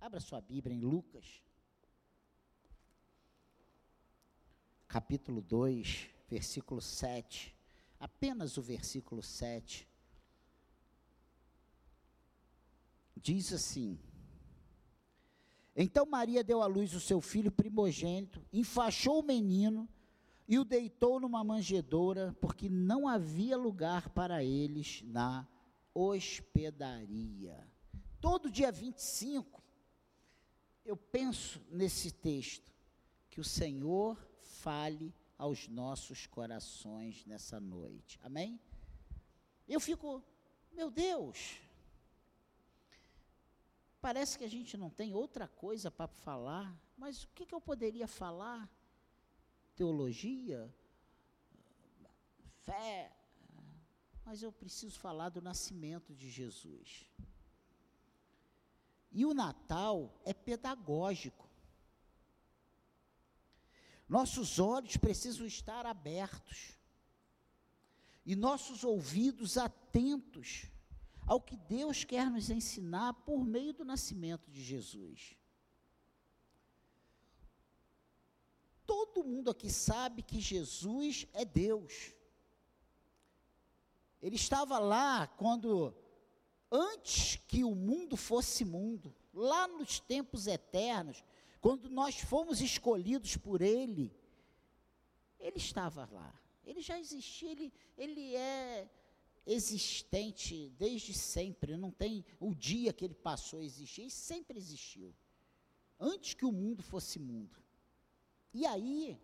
Abra sua Bíblia em Lucas, capítulo 2, versículo 7. Apenas o versículo 7. Diz assim: Então Maria deu à luz o seu filho primogênito, enfaixou o menino e o deitou numa manjedoura, porque não havia lugar para eles na hospedaria. Todo dia 25, eu penso nesse texto, que o Senhor fale aos nossos corações nessa noite. Amém? Eu fico, meu Deus, parece que a gente não tem outra coisa para falar, mas o que, que eu poderia falar? teologia, fé, mas eu preciso falar do nascimento de Jesus. E o Natal é pedagógico. Nossos olhos precisam estar abertos e nossos ouvidos atentos ao que Deus quer nos ensinar por meio do nascimento de Jesus. todo mundo aqui sabe que Jesus é Deus. Ele estava lá quando, antes que o mundo fosse mundo, lá nos tempos eternos, quando nós fomos escolhidos por Ele, Ele estava lá. Ele já existia, Ele, ele é existente desde sempre. Não tem o dia que Ele passou a existir, Ele sempre existiu. Antes que o mundo fosse mundo. E aí,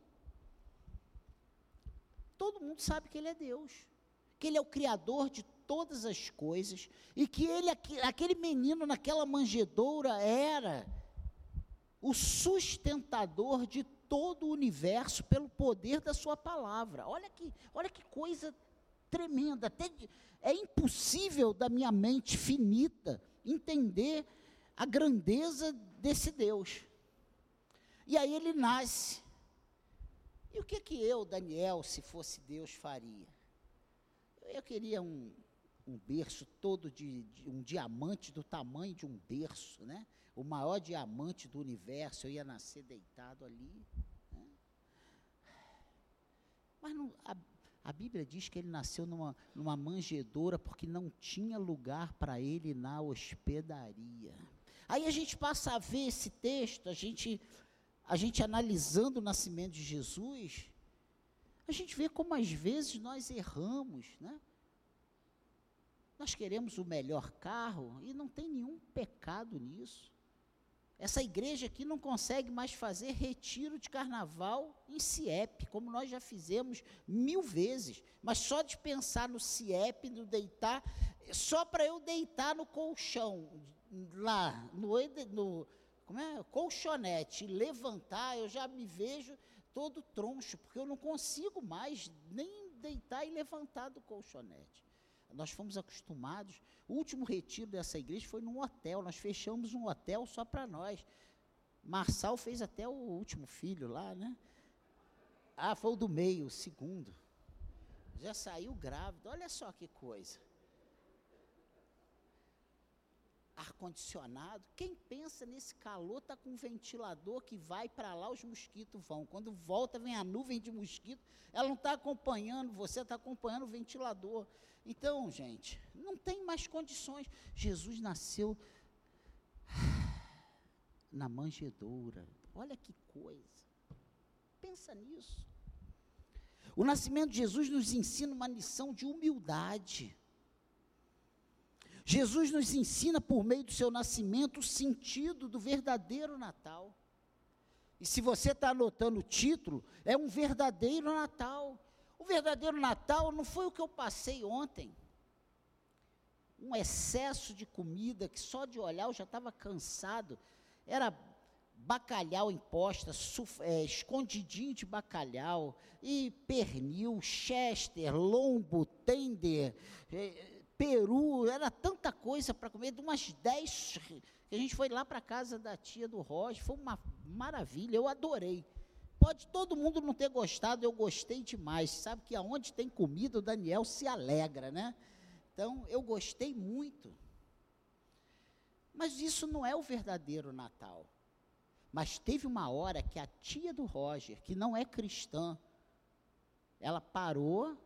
todo mundo sabe que Ele é Deus, que Ele é o Criador de todas as coisas, e que Ele, aquele menino naquela manjedoura, era o sustentador de todo o universo pelo poder da Sua palavra. Olha que, olha que coisa tremenda, até é impossível da minha mente finita entender a grandeza desse Deus. E aí ele nasce. E o que que eu, Daniel, se fosse Deus, faria? Eu queria um, um berço todo de, de, um diamante do tamanho de um berço, né? O maior diamante do universo, eu ia nascer deitado ali. Né? Mas não, a, a, Bíblia diz que ele nasceu numa, numa manjedoura porque não tinha lugar para ele na hospedaria. Aí a gente passa a ver esse texto, a gente a gente analisando o nascimento de Jesus, a gente vê como às vezes nós erramos, né? Nós queremos o melhor carro e não tem nenhum pecado nisso. Essa igreja aqui não consegue mais fazer retiro de carnaval em CIEP, como nós já fizemos mil vezes. Mas só de pensar no CIEP, no deitar, só para eu deitar no colchão, lá, no, no como é, colchonete, levantar, eu já me vejo todo troncho, porque eu não consigo mais nem deitar e levantar do colchonete. Nós fomos acostumados. O último retiro dessa igreja foi num hotel. Nós fechamos um hotel só para nós. Marçal fez até o último filho lá, né? Ah, foi o do meio, o segundo. Já saiu grávido. Olha só que coisa. Ar-condicionado. Quem pensa nesse calor está com um ventilador que vai para lá, os mosquitos vão. Quando volta, vem a nuvem de mosquito. Ela não está acompanhando, você está acompanhando o ventilador. Então, gente, não tem mais condições. Jesus nasceu na manjedoura. Olha que coisa. Pensa nisso. O nascimento de Jesus nos ensina uma lição de humildade. Jesus nos ensina por meio do seu nascimento o sentido do verdadeiro Natal. E se você está anotando o título, é um verdadeiro Natal. O verdadeiro Natal não foi o que eu passei ontem. Um excesso de comida que só de olhar eu já estava cansado. Era bacalhau em posta, é, escondidinho de bacalhau, e pernil, chester, lombo, tender, é, peru, era tanta coisa para comer, de umas 10 que a gente foi lá para casa da tia do Roger, foi uma maravilha, eu adorei. Pode todo mundo não ter gostado, eu gostei demais. Sabe que aonde tem comida, o Daniel se alegra, né? Então, eu gostei muito. Mas isso não é o verdadeiro Natal. Mas teve uma hora que a tia do Roger, que não é cristã, ela parou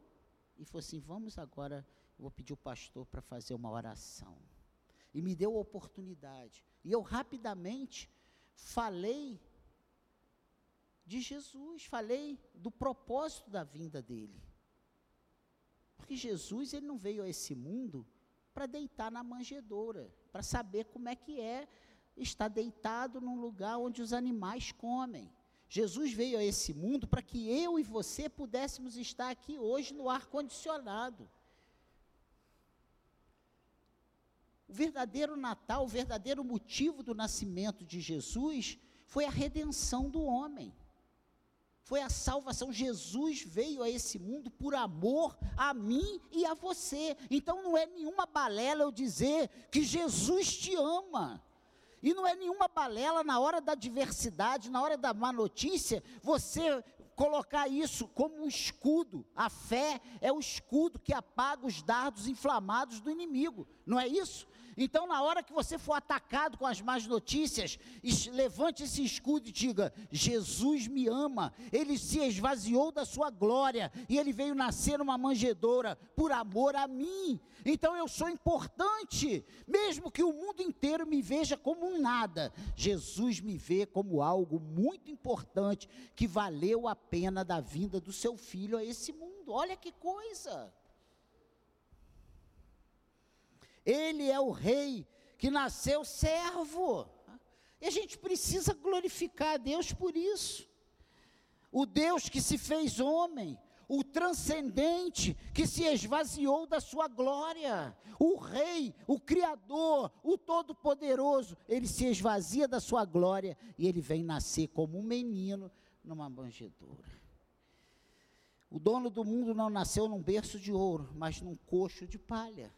e falou assim: Vamos agora, vou pedir o pastor para fazer uma oração. E me deu a oportunidade. E eu rapidamente falei de Jesus, falei do propósito da vinda dele. Porque Jesus, ele não veio a esse mundo para deitar na manjedoura, para saber como é que é estar deitado num lugar onde os animais comem. Jesus veio a esse mundo para que eu e você pudéssemos estar aqui hoje no ar condicionado. O verdadeiro Natal, o verdadeiro motivo do nascimento de Jesus foi a redenção do homem. Foi a salvação. Jesus veio a esse mundo por amor a mim e a você. Então não é nenhuma balela eu dizer que Jesus te ama. E não é nenhuma balela na hora da adversidade, na hora da má notícia, você colocar isso como um escudo. A fé é o escudo que apaga os dardos inflamados do inimigo. Não é isso? Então, na hora que você for atacado com as más notícias, levante esse escudo e diga: Jesus me ama, ele se esvaziou da sua glória e ele veio nascer numa manjedoura por amor a mim. Então eu sou importante, mesmo que o mundo inteiro me veja como um nada. Jesus me vê como algo muito importante que valeu a pena da vinda do seu filho a esse mundo. Olha que coisa! Ele é o rei que nasceu servo. E a gente precisa glorificar a Deus por isso. O Deus que se fez homem, o transcendente que se esvaziou da sua glória, o Rei, o Criador, o Todo-Poderoso, ele se esvazia da sua glória e ele vem nascer como um menino numa manjedoura. O dono do mundo não nasceu num berço de ouro, mas num coxo de palha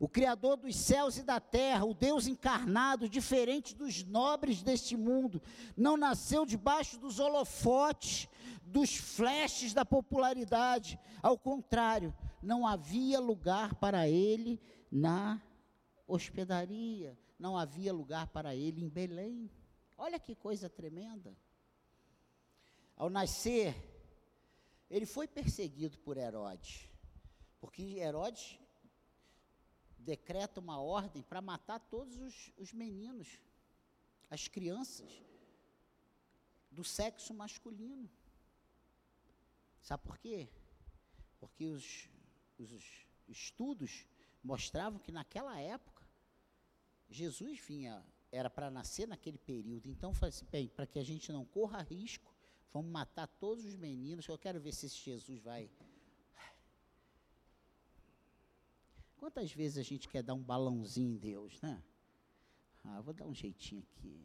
o Criador dos céus e da terra, o Deus encarnado, diferente dos nobres deste mundo, não nasceu debaixo dos holofotes, dos flashes da popularidade. Ao contrário, não havia lugar para ele na hospedaria, não havia lugar para ele em Belém. Olha que coisa tremenda. Ao nascer, ele foi perseguido por Herodes, porque Herodes decreta uma ordem para matar todos os, os meninos, as crianças do sexo masculino. Sabe por quê? Porque os, os estudos mostravam que naquela época Jesus vinha, era para nascer naquele período. Então, assim, bem, para que a gente não corra risco, vamos matar todos os meninos. Eu quero ver se esse Jesus vai Quantas vezes a gente quer dar um balãozinho em Deus, né? Ah, vou dar um jeitinho aqui.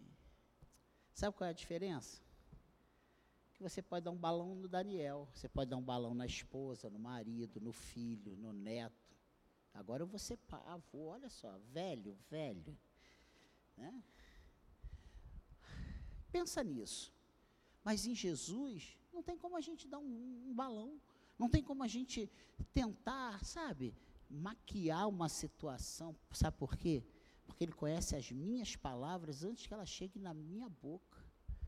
Sabe qual é a diferença? Que você pode dar um balão no Daniel, você pode dar um balão na esposa, no marido, no filho, no neto. Agora eu vou ser avô, olha só, velho, velho. Né? Pensa nisso. Mas em Jesus, não tem como a gente dar um, um balão. Não tem como a gente tentar, sabe, maquiar uma situação, sabe por quê? Porque ele conhece as minhas palavras antes que elas cheguem na minha boca.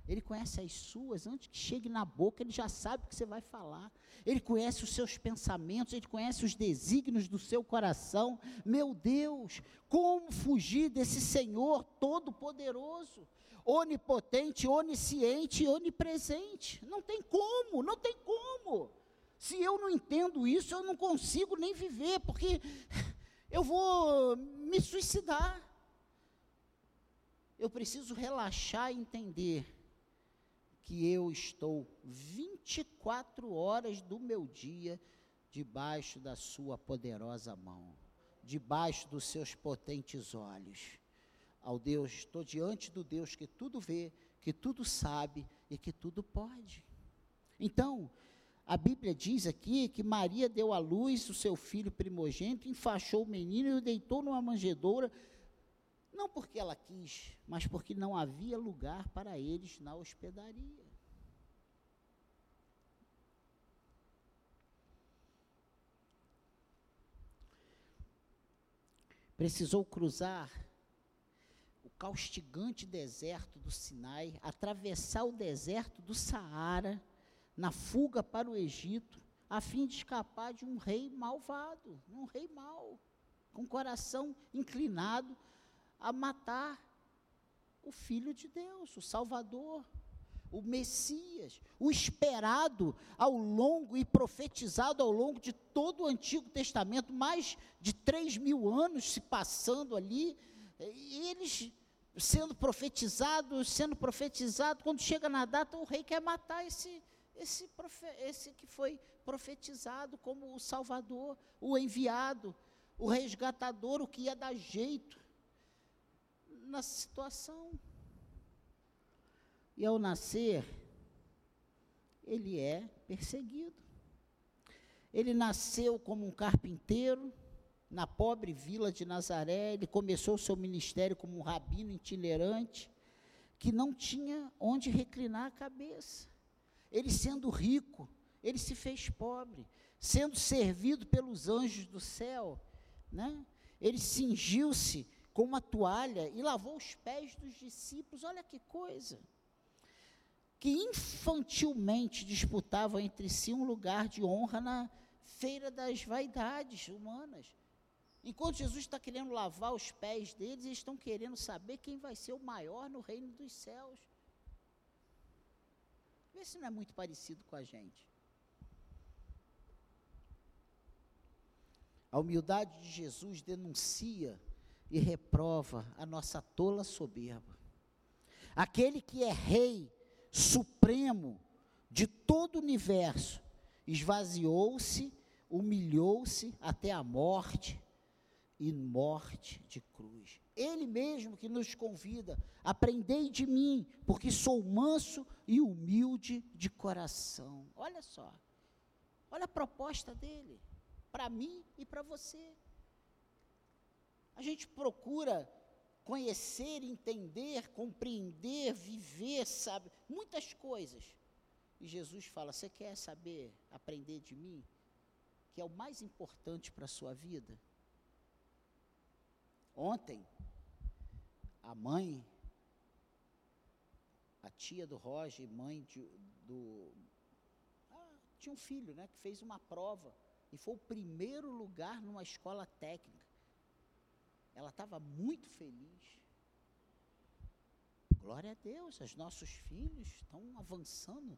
Ele conhece as suas antes que chegue na boca, ele já sabe o que você vai falar. Ele conhece os seus pensamentos, ele conhece os desígnios do seu coração. Meu Deus, como fugir desse Senhor todo-poderoso, onipotente, onisciente onipresente? Não tem como, não tem como. Se eu não entendo isso, eu não consigo nem viver, porque eu vou me suicidar. Eu preciso relaxar e entender que eu estou 24 horas do meu dia debaixo da sua poderosa mão, debaixo dos seus potentes olhos. Ao Deus, estou diante do Deus que tudo vê, que tudo sabe e que tudo pode. Então, a Bíblia diz aqui que Maria deu à luz o seu filho primogênito, enfaixou o menino e o deitou numa manjedoura, não porque ela quis, mas porque não havia lugar para eles na hospedaria. precisou cruzar o caustigante deserto do Sinai, atravessar o deserto do Saara, na fuga para o Egito, a fim de escapar de um rei malvado, um rei mau, com o coração inclinado a matar o Filho de Deus, o Salvador, o Messias, o esperado ao longo e profetizado ao longo de todo o Antigo Testamento, mais de três mil anos se passando ali, e eles sendo profetizados, sendo profetizado, quando chega na data, o rei quer matar esse, esse, esse que foi profetizado como o Salvador, o enviado, o resgatador, o que ia dar jeito na situação. E ao nascer, ele é perseguido. Ele nasceu como um carpinteiro na pobre vila de Nazaré, ele começou o seu ministério como um rabino itinerante, que não tinha onde reclinar a cabeça. Ele sendo rico, ele se fez pobre, sendo servido pelos anjos do céu, né? Ele cingiu-se com uma toalha e lavou os pés dos discípulos. Olha que coisa! Que infantilmente disputavam entre si um lugar de honra na feira das vaidades humanas. Enquanto Jesus está querendo lavar os pés deles, eles estão querendo saber quem vai ser o maior no reino dos céus. Vê se não é muito parecido com a gente. A humildade de Jesus denuncia e reprova a nossa tola soberba. Aquele que é rei supremo de todo o universo, esvaziou-se, humilhou-se até a morte e morte de cruz. Ele mesmo que nos convida, aprendei de mim, porque sou manso e humilde de coração. Olha só, olha a proposta dele, para mim e para você. A gente procura conhecer, entender, compreender, viver, sabe, muitas coisas. E Jesus fala: Você quer saber, aprender de mim? Que é o mais importante para a sua vida? Ontem, a mãe, a tia do Roger, mãe de, do. Ah, tinha um filho, né, que fez uma prova e foi o primeiro lugar numa escola técnica. Ela estava muito feliz. Glória a Deus, os nossos filhos estão avançando.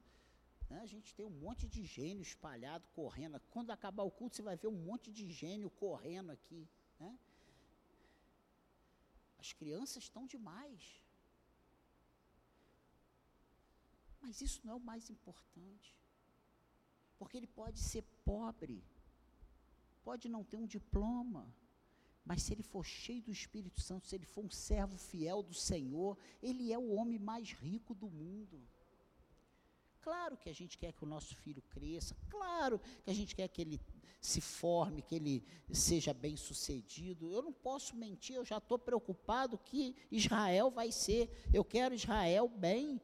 Né? A gente tem um monte de gênio espalhado, correndo. Quando acabar o culto, você vai ver um monte de gênio correndo aqui. Né? As crianças estão demais. Mas isso não é o mais importante. Porque ele pode ser pobre, pode não ter um diploma, mas se ele for cheio do Espírito Santo, se ele for um servo fiel do Senhor, ele é o homem mais rico do mundo. Claro que a gente quer que o nosso filho cresça, claro que a gente quer que ele se forme, que ele seja bem sucedido. Eu não posso mentir, eu já estou preocupado que Israel vai ser. Eu quero Israel bem.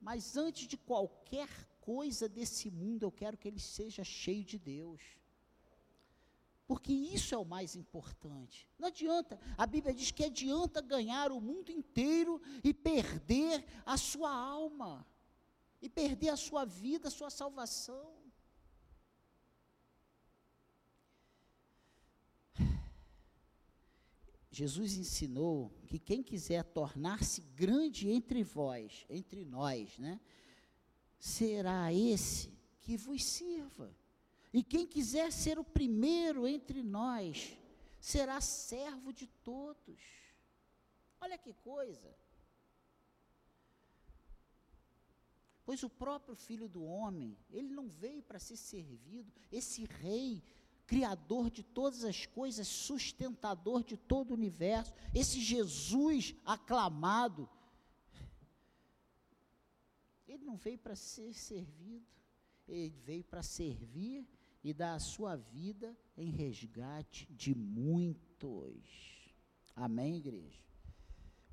Mas antes de qualquer coisa desse mundo, eu quero que ele seja cheio de Deus. Porque isso é o mais importante. Não adianta, a Bíblia diz que adianta ganhar o mundo inteiro e perder a sua alma e perder a sua vida, a sua salvação. Jesus ensinou que quem quiser tornar-se grande entre vós, entre nós, né, será esse que vos sirva. E quem quiser ser o primeiro entre nós, será servo de todos. Olha que coisa. Pois o próprio Filho do Homem, ele não veio para ser servido, esse Rei, Criador de todas as coisas, sustentador de todo o universo, esse Jesus aclamado, ele não veio para ser servido, ele veio para servir e dar a sua vida em resgate de muitos. Amém, igreja?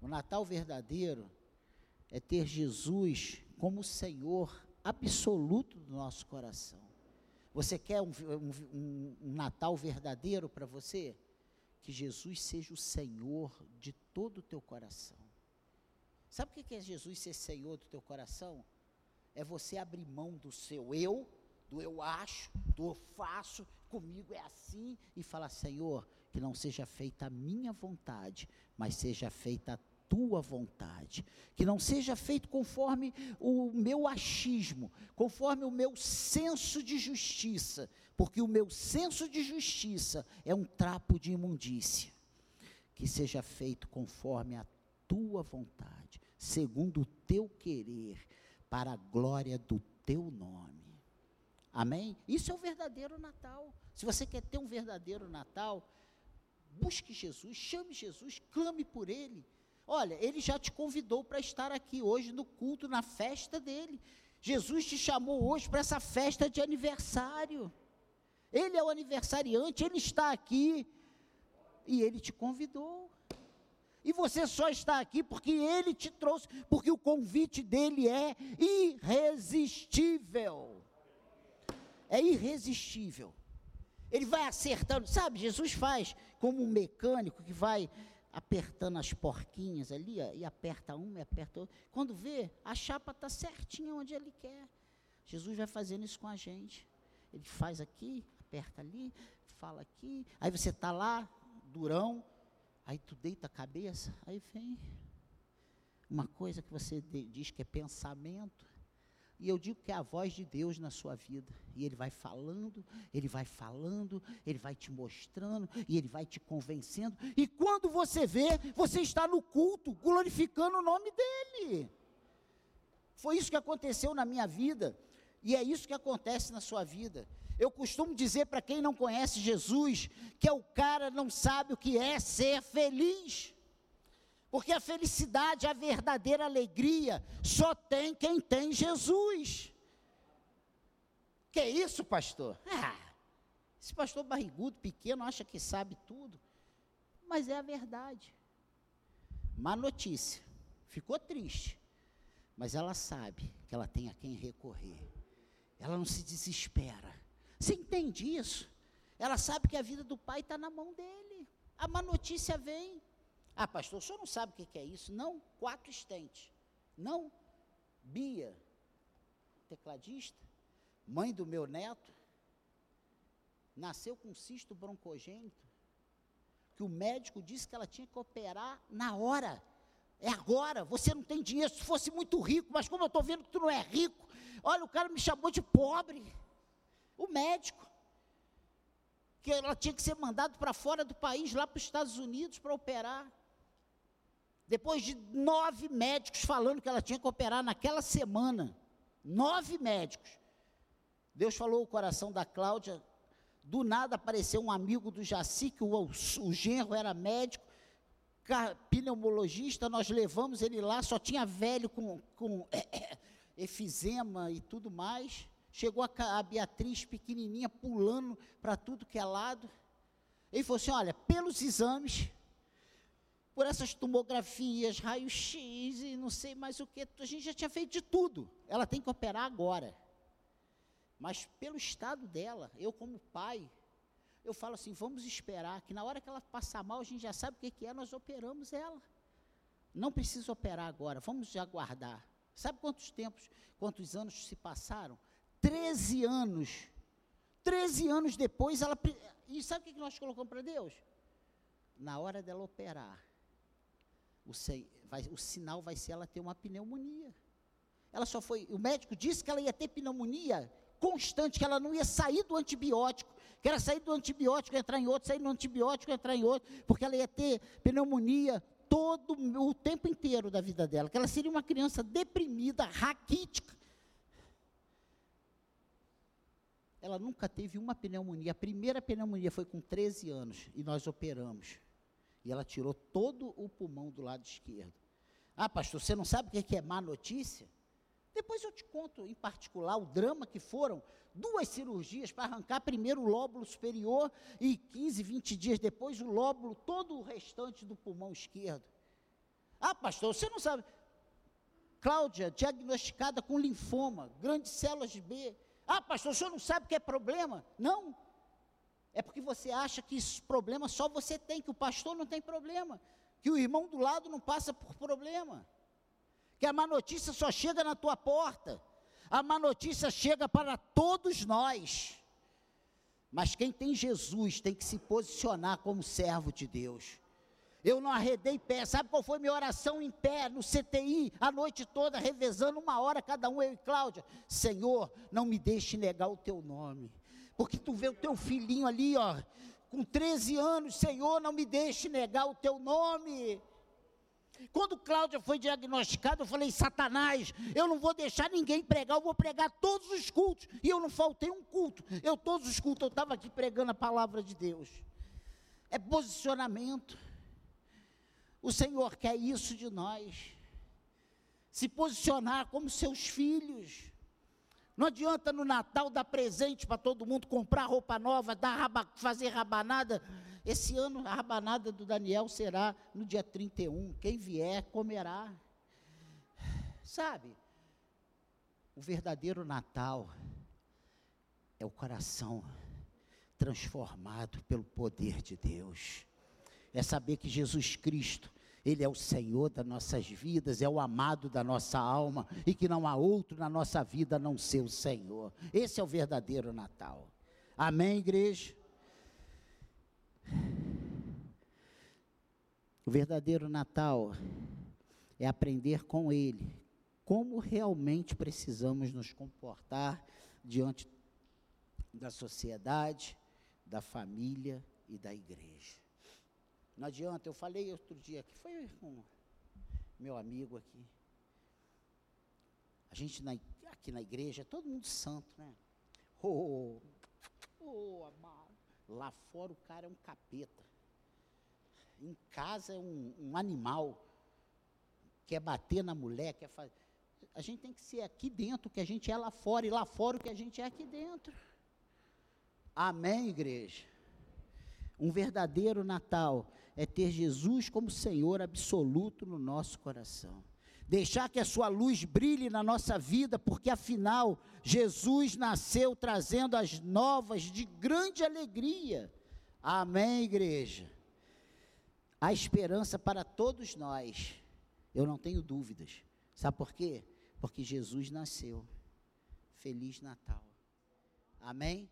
O Natal verdadeiro é ter Jesus como Senhor absoluto do nosso coração. Você quer um, um, um Natal verdadeiro para você? Que Jesus seja o Senhor de todo o teu coração. Sabe o que é Jesus ser Senhor do teu coração? É você abrir mão do seu eu, do eu acho, do eu faço, comigo é assim, e falar: Senhor, que não seja feita a minha vontade, mas seja feita a tua vontade, que não seja feito conforme o meu achismo, conforme o meu senso de justiça, porque o meu senso de justiça é um trapo de imundícia. Que seja feito conforme a tua vontade, segundo o teu querer, para a glória do teu nome. Amém? Isso é o verdadeiro Natal. Se você quer ter um verdadeiro Natal, busque Jesus, chame Jesus, clame por Ele Olha, ele já te convidou para estar aqui hoje no culto, na festa dele. Jesus te chamou hoje para essa festa de aniversário. Ele é o aniversariante, ele está aqui e ele te convidou. E você só está aqui porque ele te trouxe, porque o convite dele é irresistível. É irresistível. Ele vai acertando, sabe? Jesus faz como um mecânico que vai apertando as porquinhas ali, ó, e aperta uma e aperta outra. Quando vê, a chapa está certinha onde ele quer. Jesus vai fazendo isso com a gente. Ele faz aqui, aperta ali, fala aqui. Aí você está lá, durão, aí tu deita a cabeça, aí vem uma coisa que você diz que é pensamento, e eu digo que é a voz de Deus na sua vida. E Ele vai falando, Ele vai falando, Ele vai te mostrando, e Ele vai te convencendo. E quando você vê, você está no culto, glorificando o nome dEle. Foi isso que aconteceu na minha vida. E é isso que acontece na sua vida. Eu costumo dizer para quem não conhece Jesus, que é o cara não sabe o que é ser feliz. Porque a felicidade, a verdadeira alegria, só tem quem tem Jesus. Que isso, pastor? Ah, esse pastor barrigudo, pequeno, acha que sabe tudo. Mas é a verdade. Má notícia. Ficou triste. Mas ela sabe que ela tem a quem recorrer. Ela não se desespera. Você entende isso? Ela sabe que a vida do pai está na mão dele. A má notícia vem. Ah, pastor, o senhor não sabe o que é isso? Não, quatro estentes. Não, Bia, tecladista, mãe do meu neto, nasceu com cisto broncogênito, que o médico disse que ela tinha que operar na hora. É agora, você não tem dinheiro, se fosse muito rico, mas como eu estou vendo que tu não é rico, olha, o cara me chamou de pobre. O médico. Que ela tinha que ser mandada para fora do país, lá para os Estados Unidos, para operar. Depois de nove médicos falando que ela tinha que operar naquela semana, nove médicos. Deus falou o coração da Cláudia. Do nada apareceu um amigo do Jaci, que o, o genro era médico, pneumologista. Nós levamos ele lá, só tinha velho com, com efizema e tudo mais. Chegou a, a Beatriz pequenininha pulando para tudo que é lado. Ele falou assim: Olha, pelos exames, por essas tomografias, raio-x e não sei mais o que. A gente já tinha feito de tudo. Ela tem que operar agora. Mas pelo estado dela, eu como pai, eu falo assim, vamos esperar, que na hora que ela passar mal, a gente já sabe o que, é, nós operamos ela. Não precisa operar agora, vamos aguardar. Sabe quantos tempos, quantos anos se passaram? Treze anos. Treze anos depois, ela. E sabe o que nós colocamos para Deus? Na hora dela operar, o, vai, o sinal vai ser ela ter uma pneumonia. Ela só foi, o médico disse que ela ia ter pneumonia constante, que ela não ia sair do antibiótico, que era sair do antibiótico, entrar em outro, sair do antibiótico, entrar em outro, porque ela ia ter pneumonia todo o tempo inteiro da vida dela, que ela seria uma criança deprimida, raquítica. Ela nunca teve uma pneumonia. A primeira pneumonia foi com 13 anos e nós operamos. E ela tirou todo o pulmão do lado esquerdo. Ah, pastor, você não sabe o que é má notícia? Depois eu te conto em particular o drama que foram duas cirurgias para arrancar primeiro o lóbulo superior e 15, 20 dias depois o lóbulo, todo o restante do pulmão esquerdo. Ah, pastor, você não sabe. Cláudia, diagnosticada com linfoma, grandes células B. Ah, pastor, o senhor não sabe o que é problema? Não. É porque você acha que esse problema só você tem, que o pastor não tem problema, que o irmão do lado não passa por problema, que a má notícia só chega na tua porta, a má notícia chega para todos nós. Mas quem tem Jesus tem que se posicionar como servo de Deus. Eu não arredei pé. Sabe qual foi minha oração em pé no CTI a noite toda, revezando uma hora cada um, eu e Cláudia? Senhor, não me deixe negar o teu nome. Porque tu vê o teu filhinho ali, ó, com 13 anos, Senhor, não me deixe negar o teu nome. Quando Cláudia foi diagnosticada, eu falei: Satanás, eu não vou deixar ninguém pregar, eu vou pregar todos os cultos. E eu não faltei um culto. Eu, todos os cultos, eu estava aqui pregando a palavra de Deus. É posicionamento. O Senhor quer isso de nós. Se posicionar como seus filhos. Não adianta no Natal dar presente para todo mundo, comprar roupa nova, dar raba, fazer rabanada. Esse ano a rabanada do Daniel será no dia 31. Quem vier comerá. Sabe? O verdadeiro Natal é o coração transformado pelo poder de Deus. É saber que Jesus Cristo ele é o Senhor das nossas vidas, é o amado da nossa alma e que não há outro na nossa vida a não ser o Senhor. Esse é o verdadeiro Natal. Amém, igreja? O verdadeiro Natal é aprender com Ele como realmente precisamos nos comportar diante da sociedade, da família e da igreja. Não adianta, eu falei outro dia aqui, foi com meu amigo aqui. A gente na, aqui na igreja, é todo mundo santo, né? Oh, oh, amado. Lá fora o cara é um capeta. Em casa é um, um animal. Quer bater na mulher, quer fazer. A gente tem que ser aqui dentro o que a gente é lá fora, e lá fora o que a gente é aqui dentro. Amém, igreja? Um verdadeiro Natal é ter Jesus como Senhor absoluto no nosso coração. Deixar que a sua luz brilhe na nossa vida, porque afinal Jesus nasceu trazendo as novas de grande alegria. Amém, igreja. Há esperança para todos nós. Eu não tenho dúvidas. Sabe por quê? Porque Jesus nasceu. Feliz Natal. Amém?